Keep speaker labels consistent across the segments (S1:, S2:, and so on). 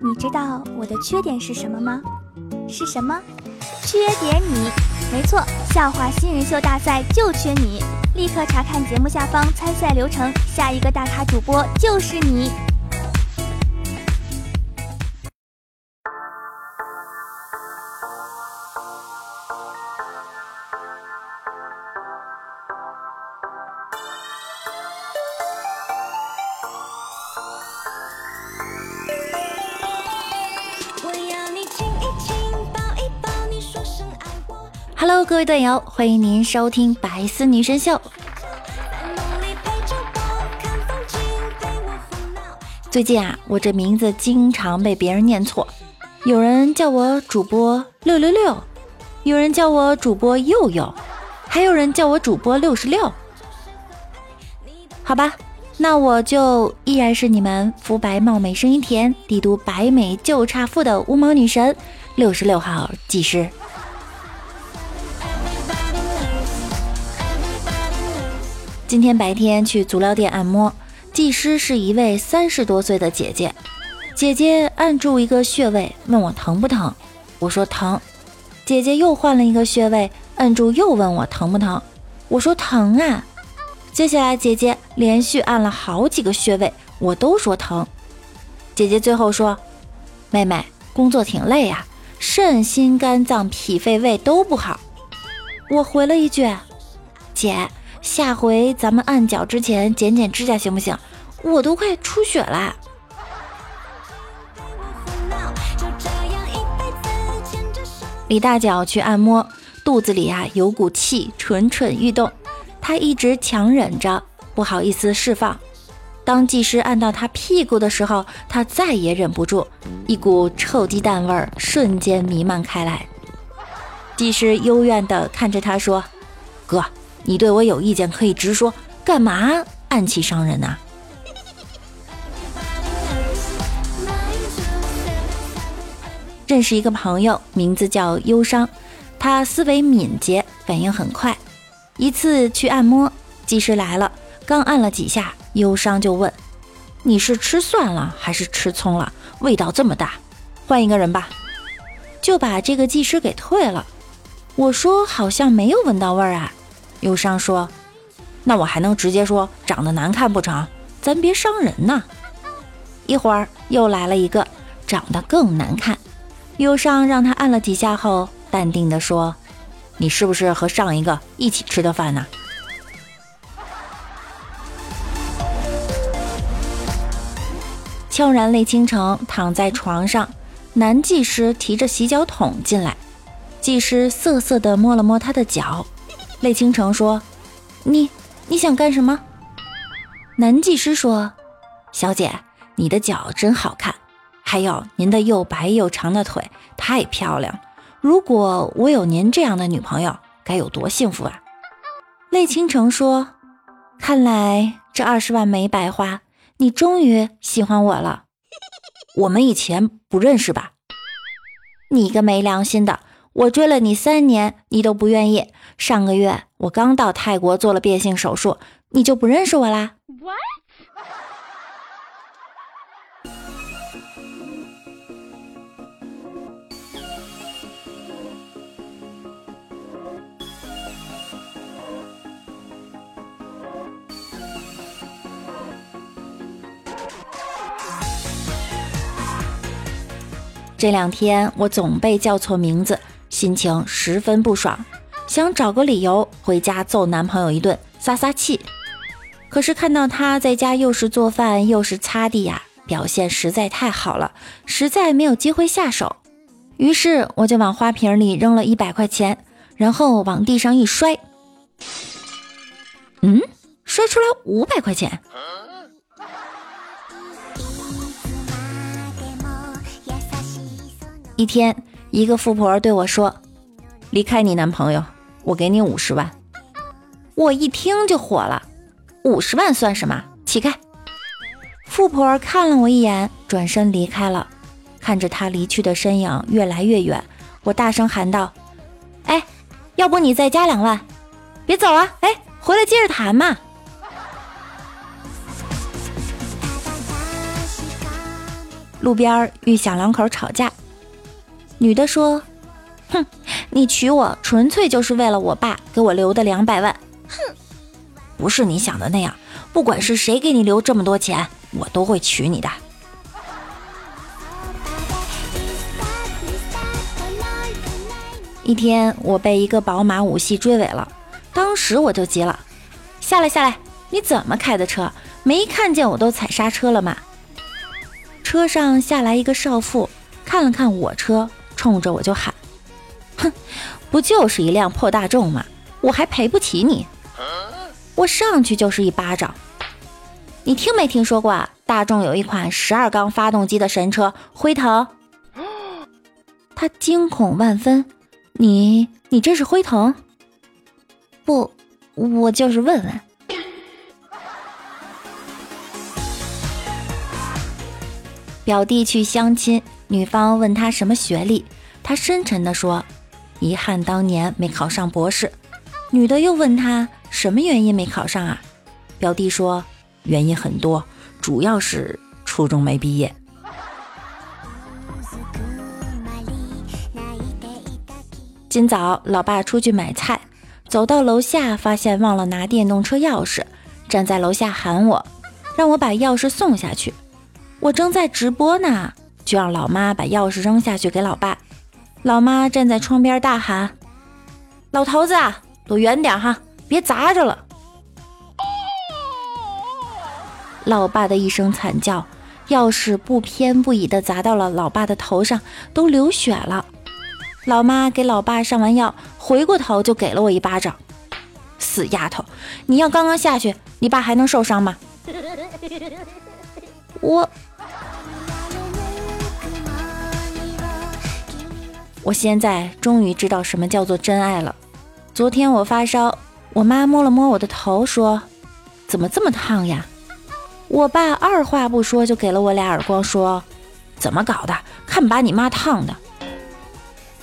S1: 你知道我的缺点是什么吗？是什么？缺点你。没错，笑话新人秀大赛就缺你。立刻查看节目下方参赛流程，下一个大咖主播就是你。
S2: Hello，各位队友，欢迎您收听《白丝女神秀》。最近啊，我这名字经常被别人念错，有人叫我主播六六六，有人叫我主播佑佑，还有人叫我主播六十六。好吧，那我就依然是你们肤白貌美、声音甜、帝都白美就差富的无毛女神六十六号技师。今天白天去足疗店按摩，技师是一位三十多岁的姐姐。姐姐按住一个穴位，问我疼不疼，我说疼。姐姐又换了一个穴位，按住又问我疼不疼，我说疼啊。接下来姐姐连续按了好几个穴位，我都说疼。姐姐最后说：“妹妹工作挺累呀，肾、心、肝脏、脾、肺、胃都不好。”我回了一句：“姐。”下回咱们按脚之前剪剪指甲行不行？我都快出血了。李大脚去按摩，肚子里啊有股气蠢蠢欲动，他一直强忍着，不好意思释放。当技师按到他屁股的时候，他再也忍不住，一股臭鸡蛋味儿瞬间弥漫开来。技师幽怨地看着他说：“哥。”你对我有意见可以直说，干嘛暗器伤人呐？认识一个朋友，名字叫忧伤，他思维敏捷，反应很快。一次去按摩，技师来了，刚按了几下，忧伤就问：“你是吃蒜了还是吃葱了？味道这么大，换一个人吧。”就把这个技师给退了。我说：“好像没有闻到味儿啊。”忧伤说：“那我还能直接说长得难看不成？咱别伤人呐。”一会儿又来了一个，长得更难看。忧伤让他按了几下后，淡定地说：“你是不是和上一个一起吃的饭呢？”悄然泪倾城躺在床上，男技师提着洗脚桶进来，技师涩涩地摸了摸他的脚。泪倾城说：“你你想干什么？”男技师说：“小姐，你的脚真好看，还有您的又白又长的腿太漂亮。如果我有您这样的女朋友，该有多幸福啊！”泪倾城说：“看来这二十万没白花，你终于喜欢我了。我们以前不认识吧？你个没良心的！”我追了你三年，你都不愿意。上个月我刚到泰国做了变性手术，你就不认识我啦？这两天我总被叫错名字。心情十分不爽，想找个理由回家揍男朋友一顿撒撒气。可是看到他在家又是做饭又是擦地呀，表现实在太好了，实在没有机会下手。于是我就往花瓶里扔了一百块钱，然后往地上一摔，嗯，摔出来五百块钱。一天。一个富婆对我说：“离开你男朋友，我给你五十万。”我一听就火了：“五十万算什么？起开！”富婆看了我一眼，转身离开了。看着她离去的身影越来越远，我大声喊道：“哎，要不你再加两万？别走啊！哎，回来接着谈嘛。”路边遇小两口吵架，女的说：“哼，你娶我纯粹就是为了我爸给我留的两百万。哼，不是你想的那样，不管是谁给你留这么多钱，我都会娶你的。”一天，我被一个宝马五系追尾了，当时我就急了：“下来，下来！你怎么开的车？没看见我都踩刹车了吗？”车上下来一个少妇，看了看我车，冲着我就喊：“，不就是一辆破大众吗？我还赔不起你！”我上去就是一巴掌。你听没听说过啊大众有一款十二缸发动机的神车辉腾？他惊恐万分。你你这是辉腾？不，我就是问问。表弟去相亲，女方问他什么学历，他深沉的说：“遗憾当年没考上博士。”女的又问他什么原因没考上啊？表弟说：“原因很多，主要是初中没毕业。”今早老爸出去买菜，走到楼下发现忘了拿电动车钥匙，站在楼下喊我，让我把钥匙送下去。我正在直播呢，就让老妈把钥匙扔下去给老爸。老妈站在窗边大喊：“老头子，躲远点哈，别砸着了！”老爸的一声惨叫，钥匙不偏不倚地砸到了老爸的头上，都流血了。老妈给老爸上完药，回过头就给了我一巴掌。死丫头，你要刚刚下去，你爸还能受伤吗？我，我现在终于知道什么叫做真爱了。昨天我发烧，我妈摸了摸我的头，说：“怎么这么烫呀？”我爸二话不说就给了我俩耳光，说：“怎么搞的？看把你妈烫的！”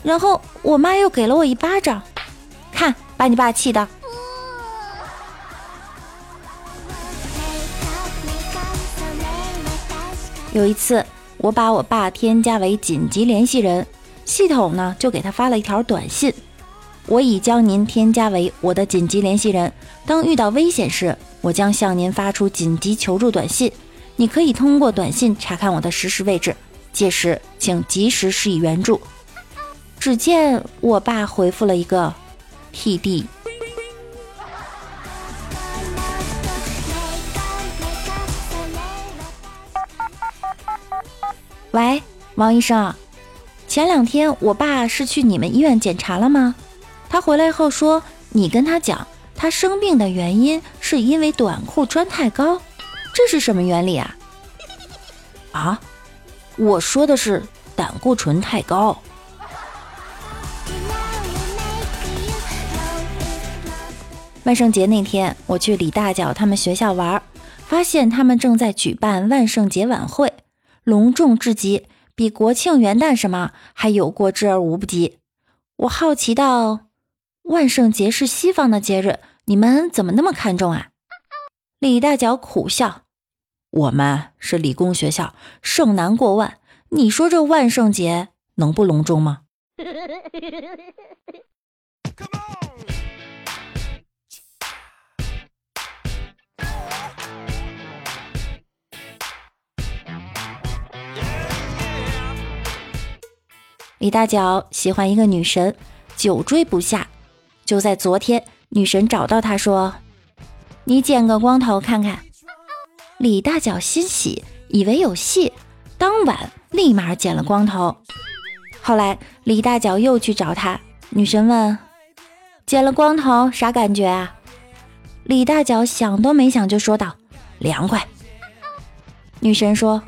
S2: 然后我妈又给了我一巴掌，看把你爸气的。有一次，我把我爸添加为紧急联系人，系统呢就给他发了一条短信：我已将您添加为我的紧急联系人。当遇到危险时，我将向您发出紧急求助短信。你可以通过短信查看我的实时位置，届时请及时施以援助。只见我爸回复了一个 “TD”。喂，王医生，前两天我爸是去你们医院检查了吗？他回来后说，你跟他讲，他生病的原因是因为短裤穿太高，这是什么原理啊？啊，我说的是胆固醇太高。万圣节那天，我去李大脚他们学校玩，发现他们正在举办万圣节晚会，隆重至极，比国庆、元旦什么还有过之而无不及。我好奇道：“万圣节是西方的节日，你们怎么那么看重啊？”李大脚苦笑：“我们是理工学校，圣男过万，你说这万圣节能不隆重吗？” 李大脚喜欢一个女神，久追不下。就在昨天，女神找到他说：“你剪个光头看看。”李大脚欣喜，以为有戏，当晚立马剪了光头。后来李大脚又去找他，女神问：“剪了光头啥感觉啊？”李大脚想都没想就说道：“凉快。”女神说：“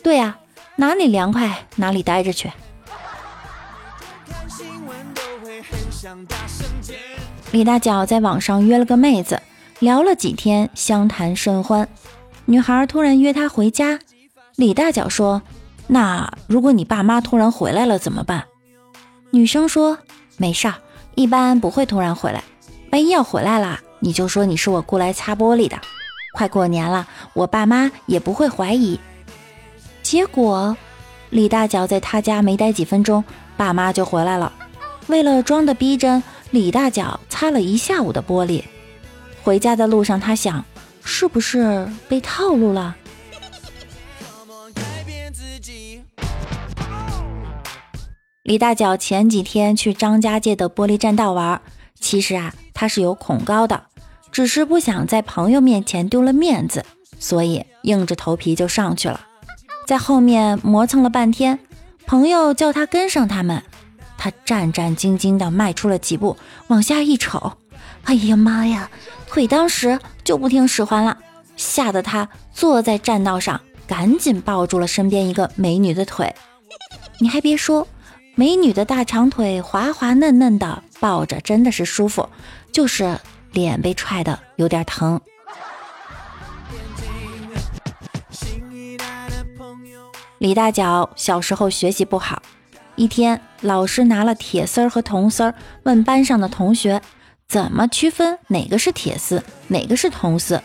S2: 对呀，哪里凉快哪里待着去。”李大脚在网上约了个妹子，聊了几天，相谈甚欢。女孩突然约他回家，李大脚说：“那如果你爸妈突然回来了怎么办？”女生说：“没事儿，一般不会突然回来。万一要回来了，你就说你是我雇来擦玻璃的。快过年了，我爸妈也不会怀疑。”结果李大脚在他家没待几分钟，爸妈就回来了。为了装的逼真，李大脚擦了一下午的玻璃。回家的路上，他想，是不是被套路了？李大脚前几天去张家界的玻璃栈道玩，其实啊，他是有恐高的，只是不想在朋友面前丢了面子，所以硬着头皮就上去了。在后面磨蹭了半天，朋友叫他跟上他们，他战战兢兢地迈出了几步，往下一瞅，哎呀妈呀，腿当时就不听使唤了，吓得他坐在栈道上，赶紧抱住了身边一个美女的腿。你还别说。美女的大长腿滑滑嫩嫩的，抱着真的是舒服，就是脸被踹的有点疼。李大脚小时候学习不好，一天老师拿了铁丝儿和铜丝儿，问班上的同学怎么区分哪个是铁丝，哪个是铜丝。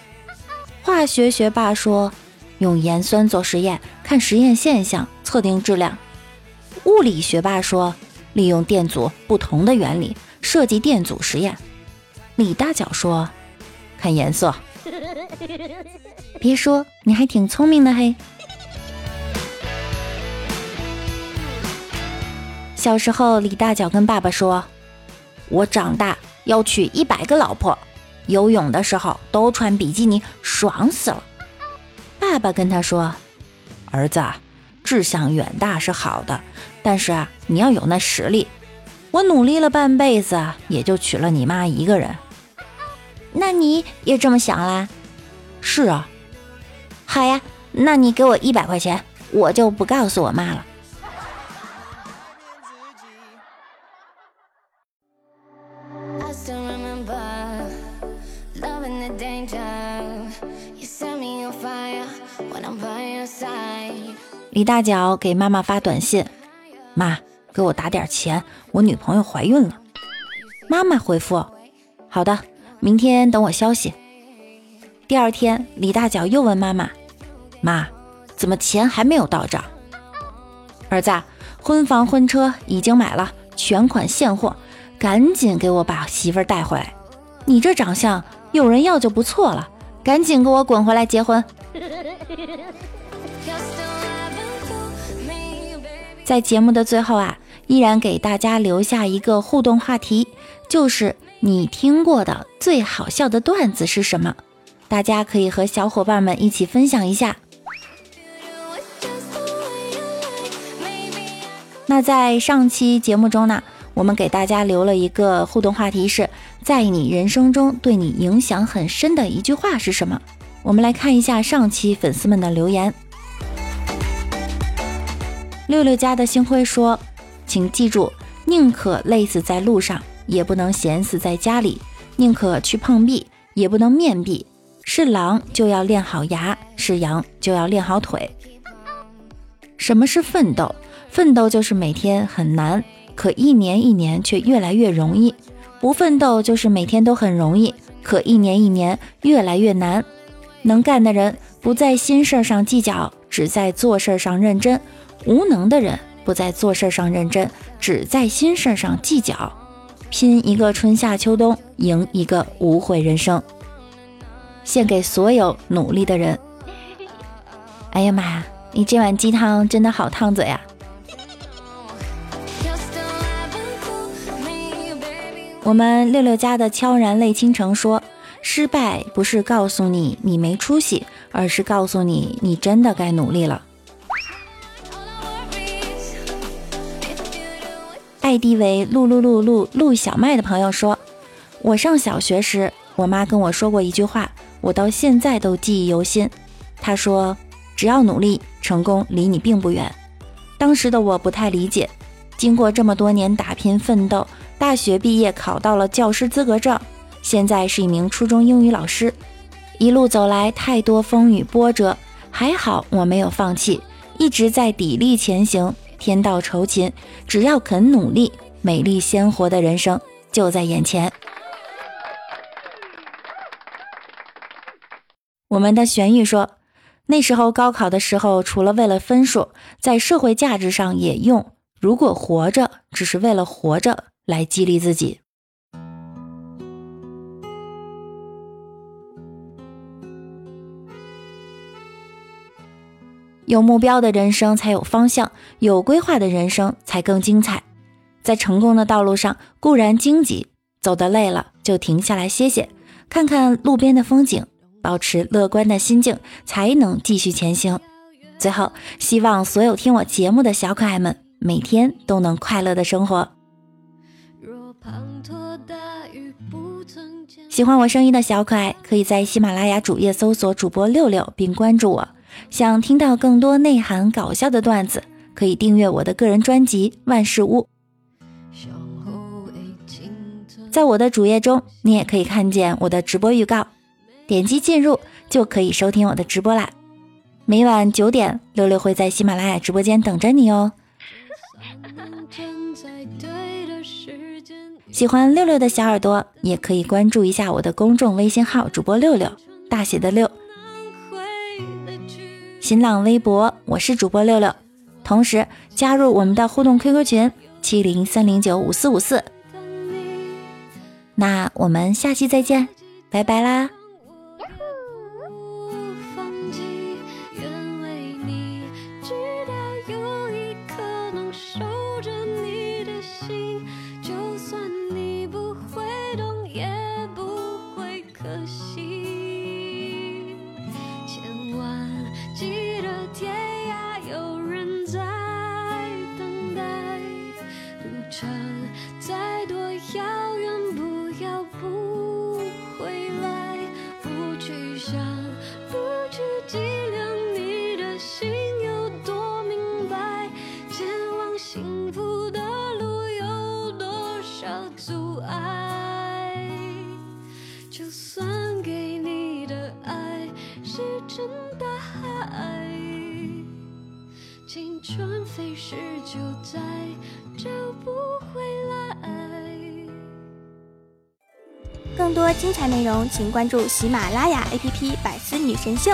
S2: 化学学霸说用盐酸做实验，看实验现象，测定质量。物理学霸说：“利用电阻不同的原理设计电阻实验。”李大脚说：“看颜色。”别说，你还挺聪明的嘿。小时候，李大脚跟爸爸说：“我长大要娶一百个老婆，游泳的时候都穿比基尼，爽死了。”爸爸跟他说：“儿子。”志向远大是好的，但是啊，你要有那实力。我努力了半辈子，也就娶了你妈一个人。
S1: 那你也这么想啦？
S2: 是啊。
S1: 好呀，那你给我一百块钱，我就不告诉我妈了。
S2: 李大脚给妈妈发短信：“妈，给我打点钱，我女朋友怀孕了。”妈妈回复：“好的，明天等我消息。”第二天，李大脚又问妈妈：“妈，怎么钱还没有到账？”儿子，婚房婚车已经买了，全款现货，赶紧给我把媳妇带回来。你这长相，有人要就不错了，赶紧给我滚回来结婚。在节目的最后啊，依然给大家留下一个互动话题，就是你听过的最好笑的段子是什么？大家可以和小伙伴们一起分享一下。那在上期节目中呢，我们给大家留了一个互动话题，是在你人生中对你影响很深的一句话是什么？我们来看一下上期粉丝们的留言。六六家的星辉说：“请记住，宁可累死在路上，也不能闲死在家里；宁可去碰壁，也不能面壁。是狼就要练好牙，是羊就要练好腿。什么是奋斗？奋斗就是每天很难，可一年一年却越来越容易；不奋斗就是每天都很容易，可一年一年越来越难。能干的人不在心事上计较，只在做事上认真。”无能的人不在做事上认真，只在心事上计较，拼一个春夏秋冬，赢一个无悔人生。献给所有努力的人。哎呀妈呀，你这碗鸡汤真的好烫嘴啊！我们六六家的悄然泪倾城说：失败不是告诉你你没出息，而是告诉你你真的该努力了。ID 为陆陆陆陆陆小麦的朋友说：“我上小学时，我妈跟我说过一句话，我到现在都记忆犹新。她说：‘只要努力，成功离你并不远。’当时的我不太理解。经过这么多年打拼奋斗，大学毕业考到了教师资格证，现在是一名初中英语老师。一路走来，太多风雨波折，还好我没有放弃，一直在砥砺前行。”天道酬勤，只要肯努力，美丽鲜活的人生就在眼前。我们的玄玉说：“那时候高考的时候，除了为了分数，在社会价值上也用“如果活着只是为了活着”来激励自己。有目标的人生才有方向，有规划的人生才更精彩。在成功的道路上固然荆棘，走得累了就停下来歇歇，看看路边的风景，保持乐观的心境，才能继续前行。最后，希望所有听我节目的小可爱们每天都能快乐的生活。喜欢我声音的小可爱，可以在喜马拉雅主页搜索主播六六，并关注我。想听到更多内涵搞笑的段子，可以订阅我的个人专辑《万事屋》。在我的主页中，你也可以看见我的直播预告，点击进入就可以收听我的直播啦。每晚九点，六六会在喜马拉雅直播间等着你哦。喜欢六六的小耳朵，也可以关注一下我的公众微信号“主播六六”，大写的六。新浪微博，我是主播六六，同时加入我们的互动 QQ 群七零三零九五四五四。那我们下期再见，拜拜啦！就再找不回来。
S1: 更多精彩内容，请关注喜马拉雅 APP《百思女神秀》。